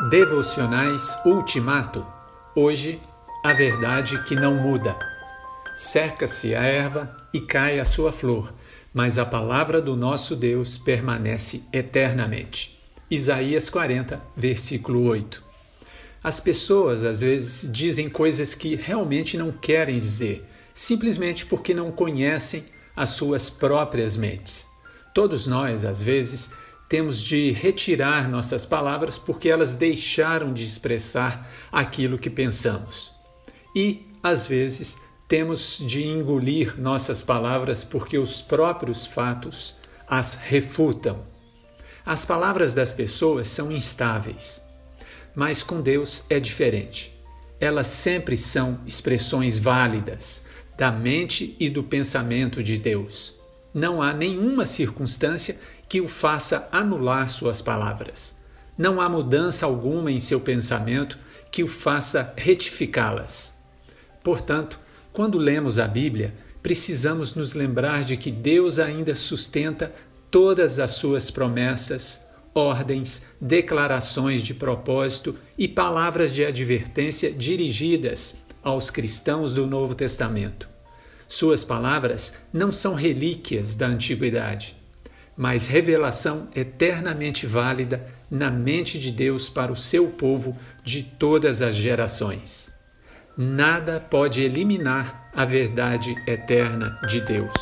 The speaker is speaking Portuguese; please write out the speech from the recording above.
Devocionais Ultimato. Hoje, a verdade que não muda. Cerca-se a erva e cai a sua flor, mas a palavra do nosso Deus permanece eternamente. Isaías 40, versículo 8. As pessoas às vezes dizem coisas que realmente não querem dizer, simplesmente porque não conhecem as suas próprias mentes. Todos nós, às vezes, temos de retirar nossas palavras porque elas deixaram de expressar aquilo que pensamos. E, às vezes, temos de engolir nossas palavras porque os próprios fatos as refutam. As palavras das pessoas são instáveis, mas com Deus é diferente. Elas sempre são expressões válidas da mente e do pensamento de Deus. Não há nenhuma circunstância que o faça anular suas palavras. Não há mudança alguma em seu pensamento que o faça retificá-las. Portanto, quando lemos a Bíblia, precisamos nos lembrar de que Deus ainda sustenta todas as suas promessas, ordens, declarações de propósito e palavras de advertência dirigidas aos cristãos do Novo Testamento. Suas palavras não são relíquias da antiguidade mas revelação eternamente válida na mente de Deus para o seu povo de todas as gerações. Nada pode eliminar a verdade eterna de Deus.